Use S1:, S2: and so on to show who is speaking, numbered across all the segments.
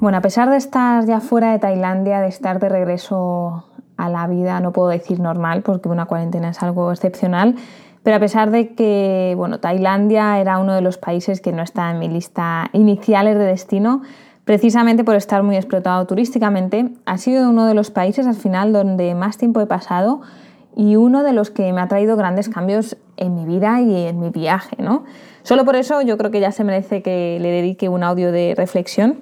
S1: Bueno, a pesar de estar ya fuera de Tailandia, de estar de regreso a la vida, no puedo decir normal porque una cuarentena es algo excepcional, pero a pesar de que bueno, Tailandia era uno de los países que no está en mi lista iniciales de destino, precisamente por estar muy explotado turísticamente, ha sido uno de los países al final donde más tiempo he pasado y uno de los que me ha traído grandes cambios en mi vida y en mi viaje. ¿no? Solo por eso yo creo que ya se merece que le dedique un audio de reflexión.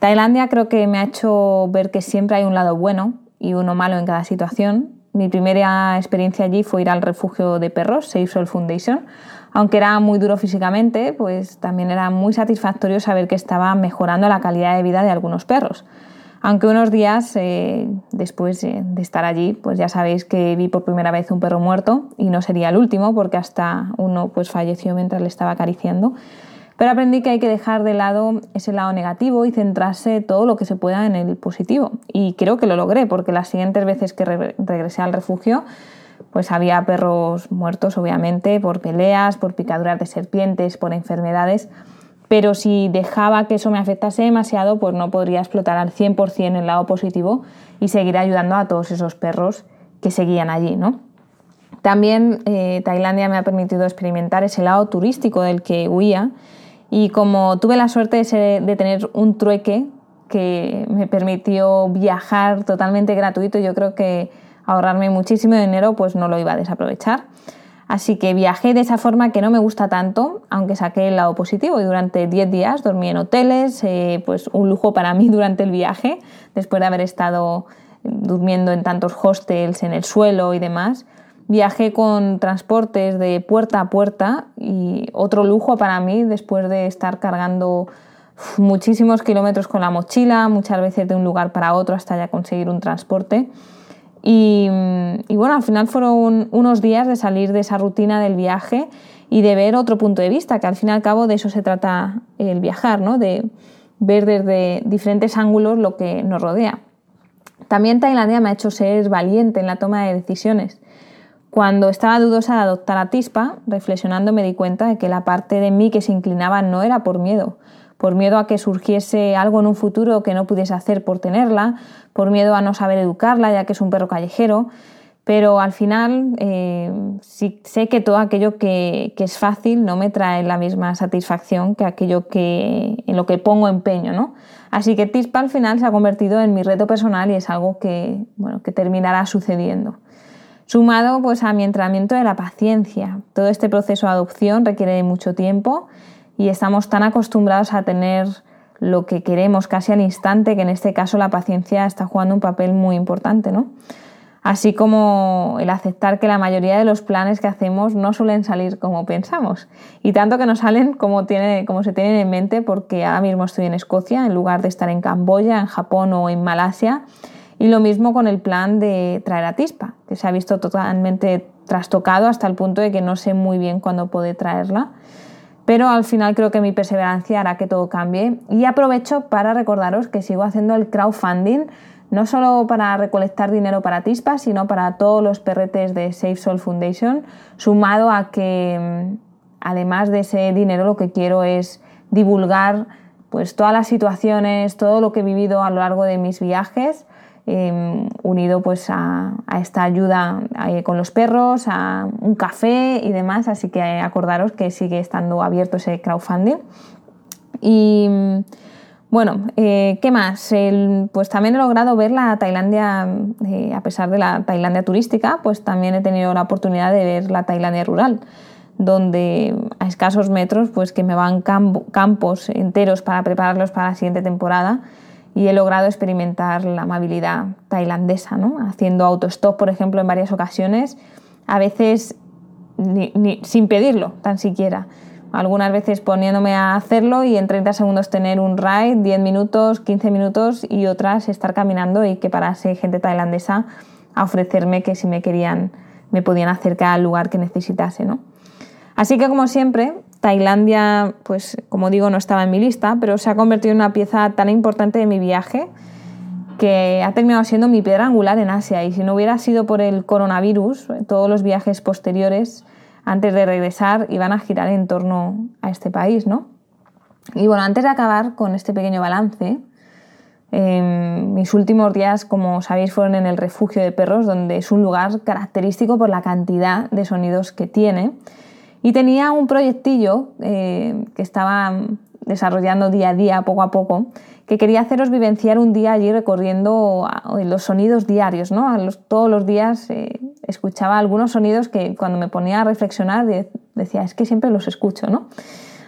S1: Tailandia creo que me ha hecho ver que siempre hay un lado bueno y uno malo en cada situación. Mi primera experiencia allí fue ir al refugio de perros, Safe Soul Foundation. Aunque era muy duro físicamente, pues también era muy satisfactorio saber que estaba mejorando la calidad de vida de algunos perros. Aunque unos días eh, después de estar allí, pues ya sabéis que vi por primera vez un perro muerto y no sería el último porque hasta uno pues falleció mientras le estaba acariciando. Pero aprendí que hay que dejar de lado ese lado negativo y centrarse todo lo que se pueda en el positivo. Y creo que lo logré, porque las siguientes veces que regresé al refugio, pues había perros muertos, obviamente, por peleas, por picaduras de serpientes, por enfermedades. Pero si dejaba que eso me afectase demasiado, pues no podría explotar al 100% el lado positivo y seguir ayudando a todos esos perros que seguían allí, ¿no? También eh, Tailandia me ha permitido experimentar ese lado turístico del que huía y como tuve la suerte de, tener un trueque que me permitió viajar totalmente gratuito, yo creo que ahorrarme muchísimo dinero pues no lo iba a desaprovechar. Así que viajé de esa forma que no me gusta tanto, aunque saqué el lado positivo y durante 10 días dormí en hoteles, eh, pues un lujo para mí durante el viaje, después de haber estado durmiendo en tantos hostels, en el suelo y demás. Viajé con transportes de puerta a puerta y otro lujo para mí después de estar cargando muchísimos kilómetros con la mochila, muchas veces de un lugar para otro hasta ya conseguir un transporte. Y, bueno, al final fueron unos días de salir de esa rutina del viaje y de ver otro punto de vista, que al fin y al cabo de eso se trata el viajar, ¿no? de ver desde diferentes ángulos lo que nos rodea. También Tailandia me ha hecho ser valiente en la toma de decisiones. Cuando estaba dudosa de adoptar a Tispa, reflexionando me di cuenta de que la parte de mí que se inclinaba no era por miedo, por miedo a que surgiese algo en un futuro que no pudiese hacer por tenerla, por miedo a no saber educarla ya que es un perro callejero, pero al final eh, sí, sé que todo aquello que, es fácil no me trae la misma satisfacción que aquello que, en lo que pongo empeño. ¿no? Así que Tispa al final se ha convertido en mi reto personal y es algo que, bueno, que terminará sucediendo sumado pues, a mi entrenamiento de la paciencia. Todo este proceso de adopción requiere mucho tiempo y estamos tan acostumbrados a tener lo que queremos casi al instante que en este caso la paciencia está jugando un papel muy importante. ¿no? Así como el aceptar que la mayoría de los planes que hacemos no suelen salir como pensamos. Y tanto que no salen como se tienen en mente porque ahora mismo estoy en Escocia en lugar de estar en Camboya, en Japón o en Malasia y lo mismo con el plan de traer a Tispa, que se ha visto totalmente trastocado hasta el punto de que no sé muy bien cuándo puede traerla. Pero al final creo que mi perseverancia hará que todo cambie. Y aprovecho para recordaros que sigo haciendo el crowdfunding, no solo para recolectar dinero para Tispa, sino para todos los perretes de Safe Soul Foundation, sumado a que mm, además de ese dinero lo que quiero es divulgar pues todas las situaciones, todo lo que he vivido a lo largo de mis viajes Em, unido pues a, esta ayuda eh, con los perros, a un café y demás, así que acordaros que sigue estando abierto ese crowdfunding. Y bueno, eh, ¿qué más? pues también he logrado ver la Tailandia, eh, a pesar de la Tailandia turística, pues también he tenido la oportunidad de ver la Tailandia rural donde a escasos metros pues que me van campos enteros para prepararlos para la siguiente temporada y he logrado experimentar la amabilidad tailandesa, ¿no? haciendo autostop, por ejemplo, en varias ocasiones, a veces sin pedirlo tan siquiera. algunas veces poniéndome a hacerlo y en 30 segundos tener un ride, 10 minutos, 15 minutos y otras estar caminando y que parase gente tailandesa a ofrecerme que si me querían me podían acercar al lugar que necesitase, ¿no? Así que como siempre, Tailandia, pues como digo, no estaba en mi lista, pero se ha convertido en una pieza tan importante de mi viaje que ha terminado siendo mi piedra angular en Asia y si no hubiera sido por el coronavirus, todos los viajes posteriores antes de regresar iban a girar en torno a este país, ¿no? Y bueno, antes de acabar con este pequeño balance, em, mis últimos días, como sabéis, fueron en el refugio de perros, donde es un lugar característico por la cantidad de sonidos que tiene. Y tenía un proyectillo eh, que estaba desarrollando día a día, poco a poco, que quería haceros vivenciar un día allí recorriendo los sonidos diarios. ¿no? todos los días eh, escuchaba algunos sonidos que cuando me ponía a reflexionar decía, es que siempre los escucho. ¿no?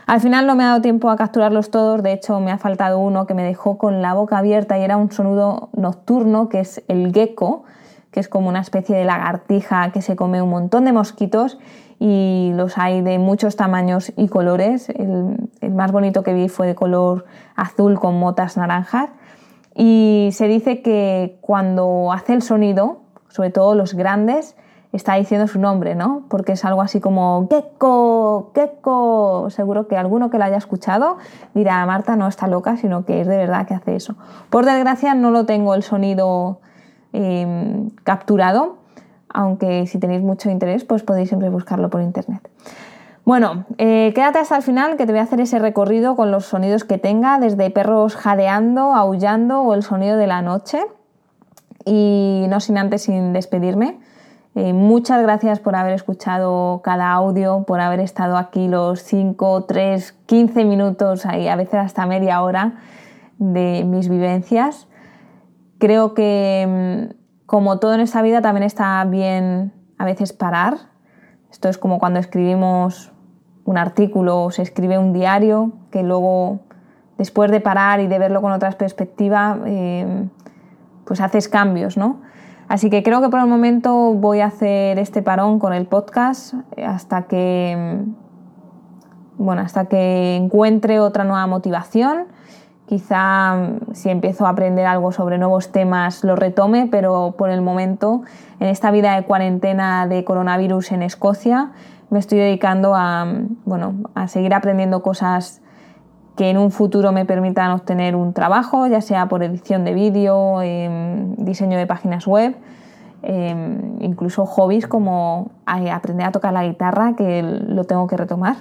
S1: Al final no me ha dado tiempo a capturarlos todos, de hecho me ha faltado uno que me dejó con la boca abierta y era un sonido nocturno, que es el gecko, que es como una especie de lagartija que se come un montón de mosquitos y los hay de muchos tamaños y colores. El, más bonito que vi fue de color azul con motas naranjas. Y se dice que cuando hace el sonido, sobre todo los grandes, está diciendo su nombre, ¿no? Porque es algo así como gecko, gecko. Seguro que alguno que lo haya escuchado dirá, Marta no está loca, sino que es de verdad que hace eso. Por desgracia no lo tengo el sonido eh, capturado, aunque si tenéis mucho interés, pues podéis siempre buscarlo por internet. Bueno, eh, quédate hasta el final que te voy a hacer ese recorrido con los sonidos que tenga, desde perros jadeando, aullando o el sonido de la noche. Y no sin antes, sin despedirme, eh, muchas gracias por haber escuchado cada audio, por haber estado aquí los 5, 3, 15 minutos, ahí, a veces hasta media hora de mis vivencias. Creo que mm, como todo en esta vida, también está bien a veces parar. Esto es como cuando escribimos un artículo o se escribe un diario, que luego, después de parar y de verlo con otra perspectiva, eh, pues haces cambios, ¿no? Así que creo que por el momento voy a hacer este parón con el podcast hasta que, bueno, hasta que encuentre otra nueva motivación Quizá mm, si empiezo a aprender algo sobre nuevos temas lo retome, pero por el momento, en esta vida de cuarentena de coronavirus en Escocia, me estoy dedicando a, mm, bueno, a seguir aprendiendo cosas que en un futuro me permitan obtener un trabajo, ya sea por edición de vídeo, em, diseño de páginas web, em, incluso hobbies como aprender a tocar la guitarra, que lo tengo que retomar.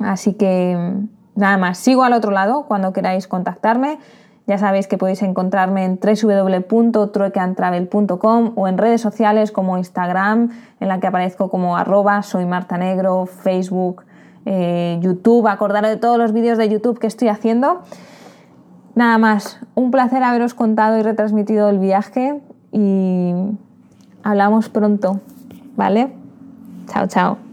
S1: Así que Nada más, sigo al otro lado cuando queráis contactarme. Ya sabéis que podéis encontrarme en www.truecantravel.com o en redes sociales como Instagram, en la que aparezco como arroba soy Negro, Facebook, eh, YouTube. Acordaros de todos los vídeos de YouTube que estoy haciendo. Nada más, un placer haberos contado y retransmitido el viaje y hablamos pronto, ¿vale? Chao, chao.